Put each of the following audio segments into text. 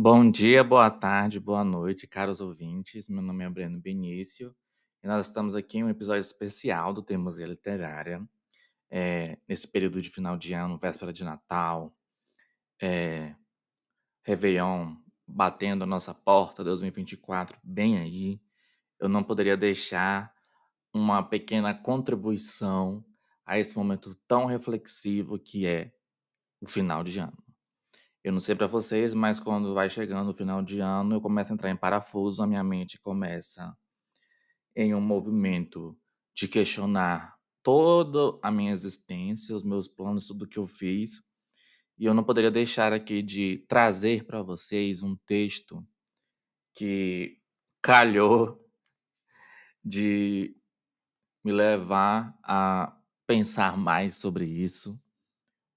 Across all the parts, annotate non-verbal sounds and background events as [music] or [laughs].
Bom dia, boa tarde, boa noite, caros ouvintes. Meu nome é Breno Benício e nós estamos aqui em um episódio especial do Teimosia Literária. É, nesse período de final de ano, véspera de Natal, é, Réveillon batendo a nossa porta, 2024 bem aí, eu não poderia deixar uma pequena contribuição a esse momento tão reflexivo que é o final de ano. Eu não sei para vocês, mas quando vai chegando o final de ano, eu começo a entrar em parafuso, a minha mente começa em um movimento de questionar toda a minha existência, os meus planos, tudo que eu fiz. E eu não poderia deixar aqui de trazer para vocês um texto que calhou [laughs] de me levar a pensar mais sobre isso,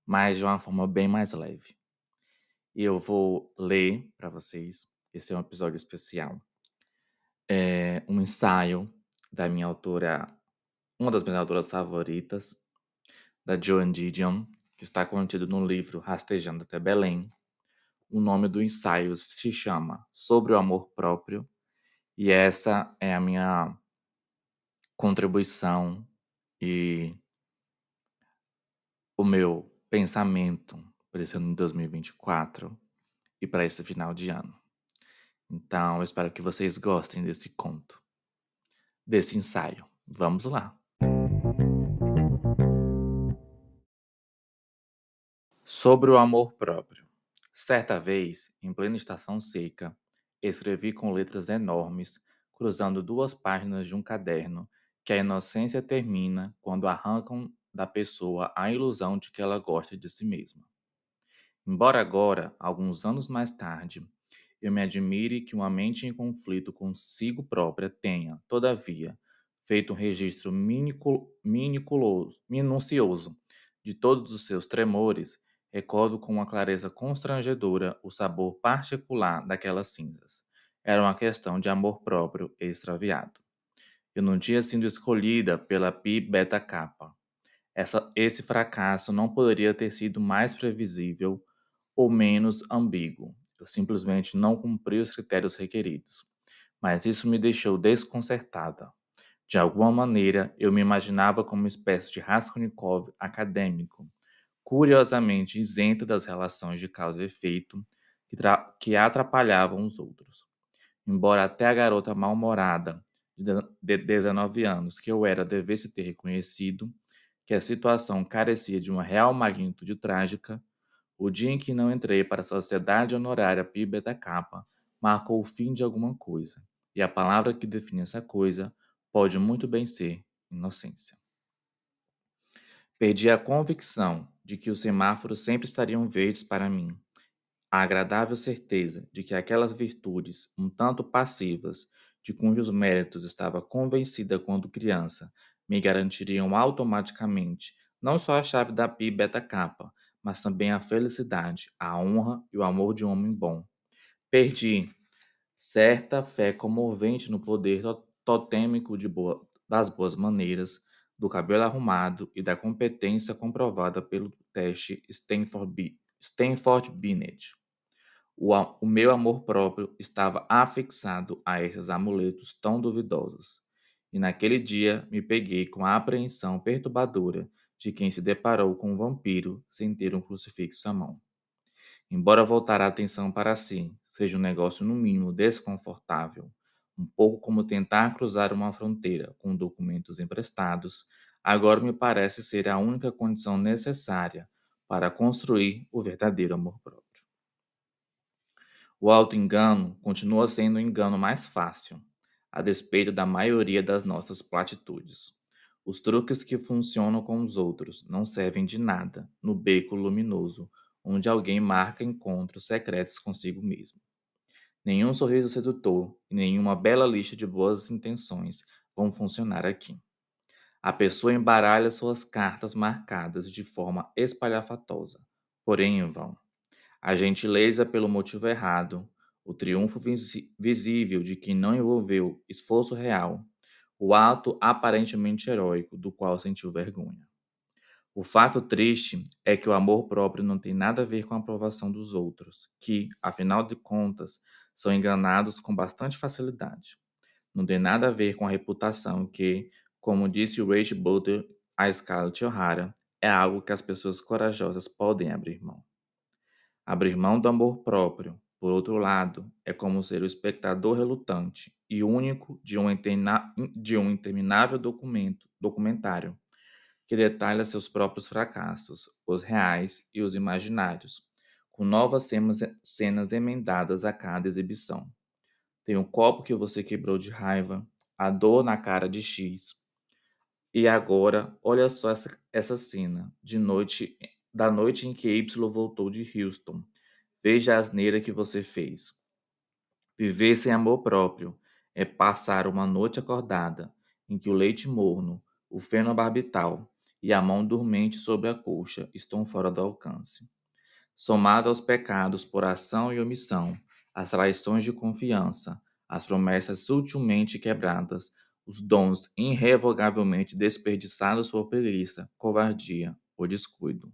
mas de uma forma bem mais leve. E eu vou ler para vocês. Esse é um episódio especial. É um ensaio da minha autora, uma das minhas autoras favoritas, da Joan Didion, que está contido no livro Rastejando até Belém. O nome do ensaio se chama Sobre o Amor Próprio, e essa é a minha contribuição e o meu pensamento ano de 2024 e para esse final de ano. Então, eu espero que vocês gostem desse conto, desse ensaio. Vamos lá! Sobre o amor próprio. Certa vez, em plena estação seca, escrevi com letras enormes, cruzando duas páginas de um caderno, que a inocência termina quando arrancam da pessoa a ilusão de que ela gosta de si mesma. Embora agora, alguns anos mais tarde, eu me admire que uma mente em conflito consigo própria tenha, todavia, feito um registro minucioso de todos os seus tremores, recordo com uma clareza constrangedora o sabor particular daquelas cinzas. Era uma questão de amor próprio extraviado. Eu não tinha sido escolhida pela Pi Beta Kappa. Essa, esse fracasso não poderia ter sido mais previsível ou menos ambíguo. Eu simplesmente não cumpri os critérios requeridos. Mas isso me deixou desconcertada. De alguma maneira, eu me imaginava como uma espécie de Raskolnikov acadêmico, curiosamente isento das relações de causa e efeito que, que atrapalhavam os outros. Embora até a garota mal-humorada de 19 anos que eu era devesse ter reconhecido que a situação carecia de uma real magnitude trágica, o dia em que não entrei para a Sociedade Honorária Pi Beta Kappa marcou o fim de alguma coisa, e a palavra que define essa coisa pode muito bem ser inocência. Perdi a convicção de que os semáforos sempre estariam verdes para mim, a agradável certeza de que aquelas virtudes, um tanto passivas, de cujos méritos estava convencida quando criança, me garantiriam automaticamente não só a chave da Pi Beta Kappa, mas também a felicidade, a honra e o amor de um homem bom. Perdi certa fé comovente no poder totêmico boa, das boas maneiras, do cabelo arrumado e da competência comprovada pelo teste Stanford, Stanford Binet. O, o meu amor próprio estava afixado a esses amuletos tão duvidosos. E naquele dia me peguei com a apreensão perturbadora de quem se deparou com um vampiro sem ter um crucifixo à mão. Embora voltar a atenção para si seja um negócio no mínimo desconfortável, um pouco como tentar cruzar uma fronteira com documentos emprestados, agora me parece ser a única condição necessária para construir o verdadeiro amor próprio. O auto-engano continua sendo o engano mais fácil, a despeito da maioria das nossas platitudes. Os truques que funcionam com os outros não servem de nada no beco luminoso onde alguém marca encontros secretos consigo mesmo. Nenhum sorriso sedutor e nenhuma bela lista de boas intenções vão funcionar aqui. A pessoa embaralha suas cartas marcadas de forma espalhafatosa, porém em vão. A gentileza pelo motivo errado, o triunfo visível de quem não envolveu esforço real o ato aparentemente heróico do qual sentiu vergonha. O fato triste é que o amor próprio não tem nada a ver com a aprovação dos outros, que, afinal de contas, são enganados com bastante facilidade. Não tem nada a ver com a reputação que, como disse o Rachel Butler a Scarlett O'Hara, é algo que as pessoas corajosas podem abrir mão. Abrir mão do amor próprio, por outro lado, é como ser o espectador relutante e único de um, de um interminável documento, documentário que detalha seus próprios fracassos, os reais e os imaginários, com novas cenas, cenas emendadas a cada exibição. Tem o copo que você quebrou de raiva, a dor na cara de X. E agora, olha só essa, essa cena, de noite, da noite em que Y voltou de Houston. Veja a asneira que você fez. Viver sem amor próprio é passar uma noite acordada em que o leite morno, o fenobarbital e a mão dormente sobre a coxa estão fora do alcance. Somado aos pecados por ação e omissão, as traições de confiança, as promessas sutilmente quebradas, os dons irrevogavelmente desperdiçados por preguiça, covardia ou descuido.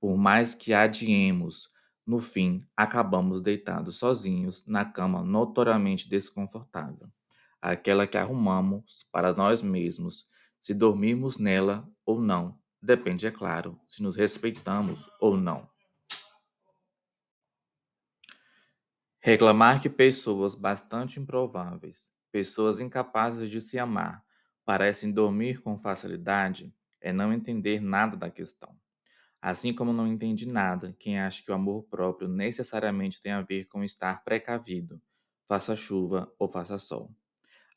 Por mais que adiemos, no fim, acabamos deitados sozinhos na cama notoriamente desconfortável, aquela que arrumamos para nós mesmos, se dormirmos nela ou não. Depende, é claro, se nos respeitamos ou não. Reclamar que pessoas bastante improváveis, pessoas incapazes de se amar, parecem dormir com facilidade é não entender nada da questão. Assim como não entende nada quem acha que o amor próprio necessariamente tem a ver com estar precavido, faça chuva ou faça sol.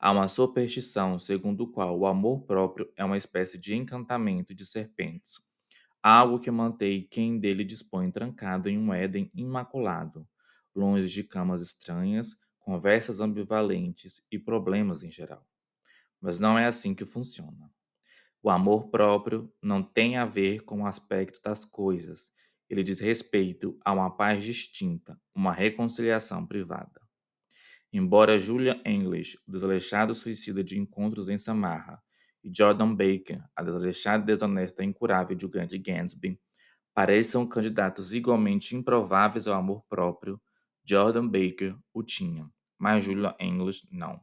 Há uma superstição segundo o qual o amor próprio é uma espécie de encantamento de serpentes, algo que mantém quem dele dispõe trancado em um Éden imaculado, longe de camas estranhas, conversas ambivalentes e problemas em geral. Mas não é assim que funciona. O amor próprio não tem a ver com o aspecto das coisas, ele diz respeito a uma paz distinta, uma reconciliação privada. Embora Julia English, o desleixado suicida de encontros em Samarra, e Jordan Baker, a desleixada desonesta incurável de Grant Gansby, pareçam candidatos igualmente improváveis ao amor próprio, Jordan Baker o tinha, mas Julia English não.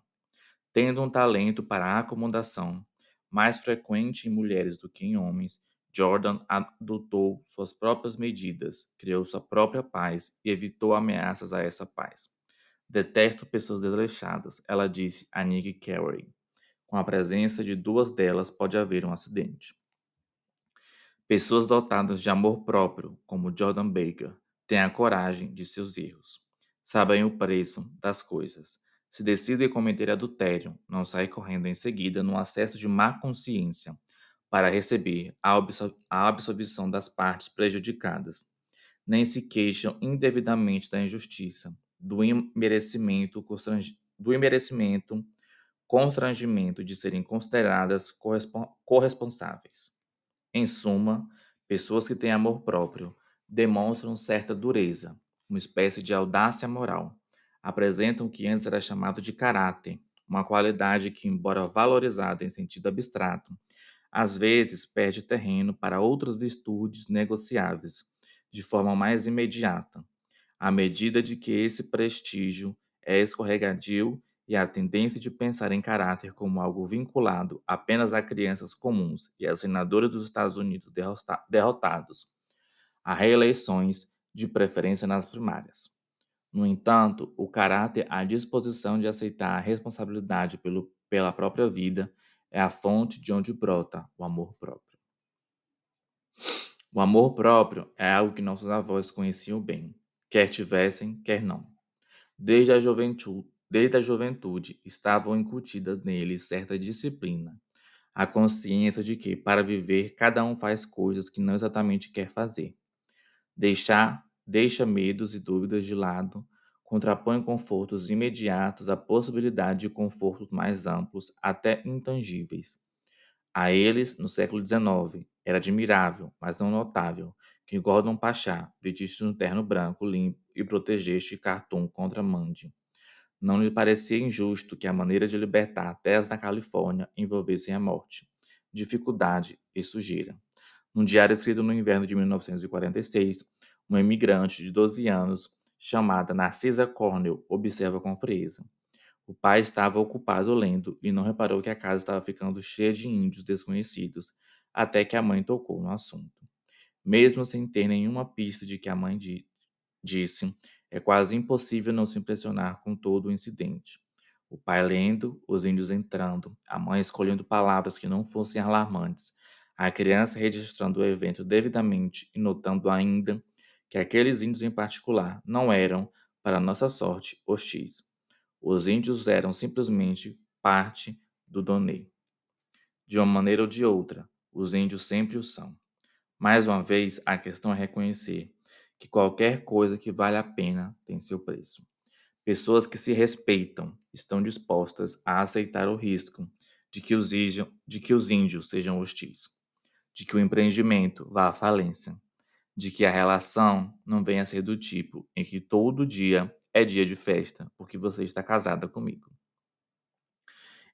Tendo um talento para a acomodação, mais frequente em mulheres do que em homens, Jordan adotou suas próprias medidas, criou sua própria paz e evitou ameaças a essa paz. Detesto pessoas desleixadas, ela disse a Nick Carey. Com a presença de duas delas pode haver um acidente. Pessoas dotadas de amor próprio, como Jordan Baker, têm a coragem de seus erros sabem o preço das coisas. Se decidem cometer adultério, não saem correndo em seguida num acesso de má consciência para receber a, a absolvição das partes prejudicadas. Nem se queixam indevidamente da injustiça, do imerecimento, do imerecimento constrangimento de serem consideradas corresponsáveis. Em suma, pessoas que têm amor próprio demonstram certa dureza, uma espécie de audácia moral. Apresentam o que antes era chamado de caráter, uma qualidade que, embora valorizada em sentido abstrato, às vezes perde terreno para outras virtudes negociáveis, de forma mais imediata, à medida de que esse prestígio é escorregadio e a tendência de pensar em caráter como algo vinculado apenas a crianças comuns e a senadores dos Estados Unidos derrotados, a reeleições de preferência nas primárias. No entanto, o caráter, a disposição de aceitar a responsabilidade pelo, pela própria vida, é a fonte de onde brota o amor próprio. O amor próprio é algo que nossos avós conheciam bem, quer tivessem, quer não. Desde a juventude, desde a juventude estavam incutidas neles certa disciplina, a consciência de que, para viver, cada um faz coisas que não exatamente quer fazer. Deixar deixa medos e dúvidas de lado, contrapõe confortos imediatos à possibilidade de confortos mais amplos, até intangíveis. A eles, no século XIX, era admirável, mas não notável, que Gordon Pachá vestisse um terno branco limpo e protegeste Khartoum contra Mande. Não lhe parecia injusto que a maneira de libertar terras na Califórnia envolvesse a morte, dificuldade e sujeira. Num diário escrito no inverno de 1946, uma imigrante de 12 anos, chamada Narcisa Cornell, observa com frieza. O pai estava ocupado lendo e não reparou que a casa estava ficando cheia de índios desconhecidos, até que a mãe tocou no assunto. Mesmo sem ter nenhuma pista de que a mãe di disse, é quase impossível não se impressionar com todo o incidente. O pai lendo, os índios entrando, a mãe escolhendo palavras que não fossem alarmantes, a criança registrando o evento devidamente e notando ainda que aqueles índios em particular não eram, para nossa sorte, hostis. Os índios eram simplesmente parte do Donei. De uma maneira ou de outra, os índios sempre o são. Mais uma vez, a questão é reconhecer que qualquer coisa que vale a pena tem seu preço. Pessoas que se respeitam estão dispostas a aceitar o risco de que os, de que os índios sejam hostis, de que o empreendimento vá à falência, de que a relação não venha a ser do tipo em que todo dia é dia de festa porque você está casada comigo.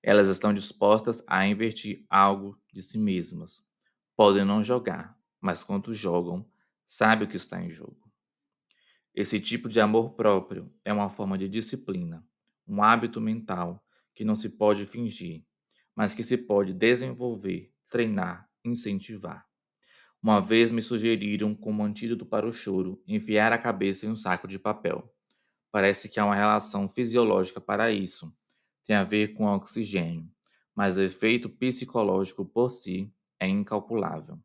Elas estão dispostas a investir algo de si mesmas. Podem não jogar, mas quando jogam, sabe o que está em jogo. Esse tipo de amor próprio é uma forma de disciplina, um hábito mental que não se pode fingir, mas que se pode desenvolver, treinar, incentivar. Uma vez me sugeriram, como antídoto para o choro, enfiar a cabeça em um saco de papel. Parece que há uma relação fisiológica para isso. Tem a ver com o oxigênio, mas o efeito psicológico por si é incalculável.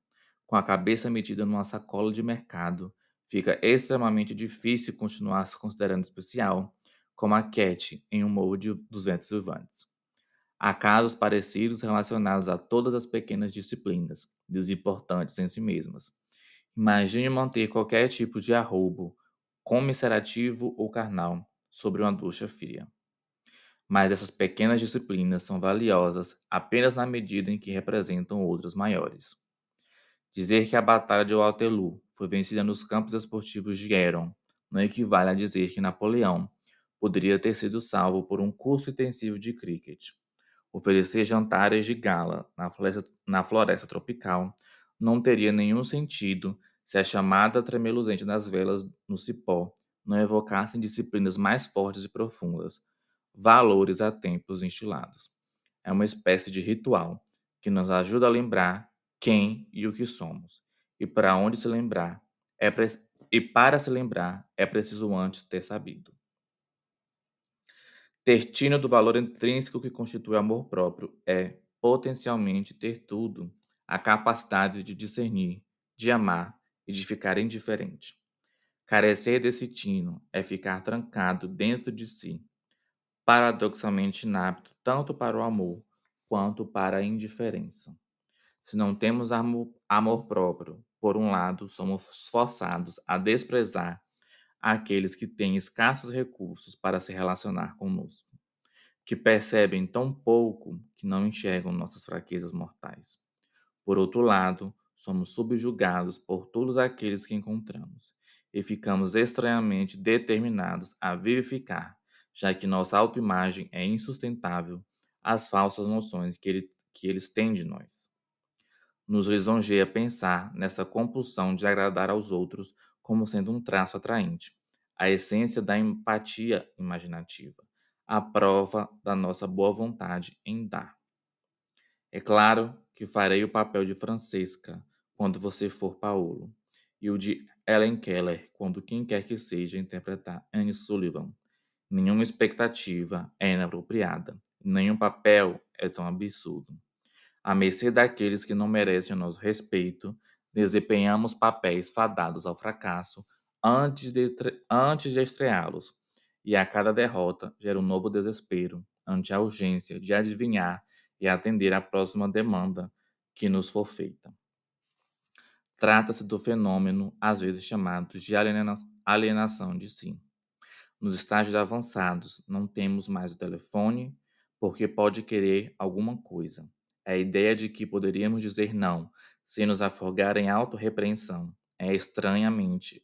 Com a cabeça metida numa sacola de mercado, fica extremamente difícil continuar se considerando especial, como a Cat em Um Morro dos Ventos Vivantes. Há casos parecidos relacionados a todas as pequenas disciplinas, desimportantes em si mesmas. Imagine manter qualquer tipo de arrobo, comisserativo ou carnal, sobre uma ducha fria. Mas essas pequenas disciplinas são valiosas apenas na medida em que representam outras maiores. Dizer que a Batalha de Waterloo foi vencida nos campos esportivos de Eron não equivale a dizer que Napoleão poderia ter sido salvo por um curso intensivo de cricket Oferecer jantares de gala na floresta, na floresta tropical não teria nenhum sentido se a chamada tremeluzente das velas no cipó não evocassem disciplinas mais fortes e profundas, valores a tempos instilados. É uma espécie de ritual que nos ajuda a lembrar quem e o que somos, e para onde se lembrar é pre... e para se lembrar é preciso antes ter sabido. Ter tino do valor intrínseco que constitui amor próprio é, potencialmente, ter tudo, a capacidade de discernir, de amar e de ficar indiferente. Carecer desse tino é ficar trancado dentro de si, paradoxalmente inapto tanto para o amor quanto para a indiferença. Se não temos amor, próprio, por um lado, somos forçados a desprezar àqueles que têm escassos recursos para se relacionar conosco, que percebem tão pouco que não enxergam nossas fraquezas mortais. Por outro lado, somos subjugados por todos aqueles que encontramos e ficamos estranhamente determinados a vivificar, já que nossa autoimagem é insustentável, as falsas noções que, ele, que eles têm de nós. Nos lisonjeia pensar nessa compulsão de agradar aos outros como sendo um traço atraente, a essência da empatia imaginativa, a prova da nossa boa vontade em dar. É claro que farei o papel de Francesca quando você for Paulo, e o de Ellen Keller quando quem quer que seja interpretar Anne Sullivan. Nenhuma expectativa é inapropriada, nenhum papel é tão absurdo. À mercê daqueles que não merecem o nosso respeito, Desempenhamos papéis fadados ao fracasso antes de, antes de estreá-los, e a cada derrota gera um novo desespero ante a urgência de adivinhar e atender à próxima demanda que nos for feita. Trata-se do fenômeno, às vezes chamado de alienação de si. Nos estágios avançados, não temos mais o telefone porque pode querer alguma coisa. A ideia de que poderíamos dizer não se nos afogar em autorrepreensão é estranhamente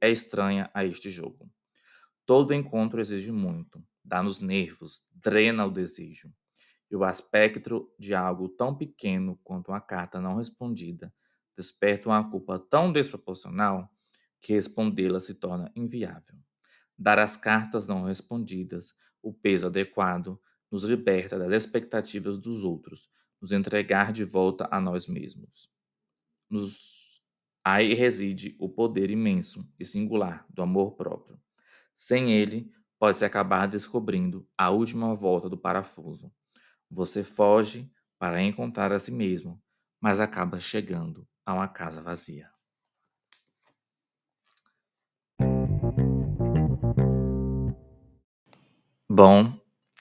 é estranha a este jogo. Todo encontro exige muito, dá-nos nervos, drena o desejo. E o aspecto de algo tão pequeno quanto uma carta não respondida despertam uma culpa tão desproporcional que respondê-la se torna inviável. Dar as cartas não respondidas o peso adequado nos liberta das expectativas dos outros, nos entregar de volta a nós mesmos. Nos... Aí reside o poder imenso e singular do amor próprio. Sem ele, pode-se acabar descobrindo a última volta do parafuso. Você foge para encontrar a si mesmo, mas acaba chegando a uma casa vazia. Bom,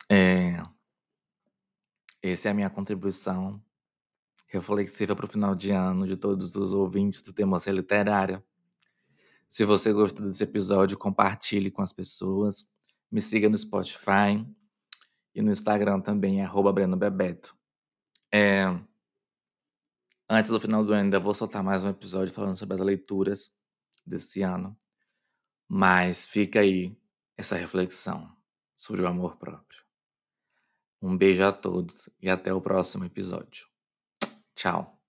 é, essa é a minha contribuição reflexiva para o final de ano de todos os ouvintes do Temocia Literária. Se você gostou desse episódio, compartilhe com as pessoas. Me siga no Spotify e no Instagram também, arroba Breno Bebeto. É, antes do final do ano, ainda vou soltar mais um episódio falando sobre as leituras desse ano. Mas fica aí essa reflexão sobre o amor próprio. Um beijo a todos e até o próximo episódio. Tchau.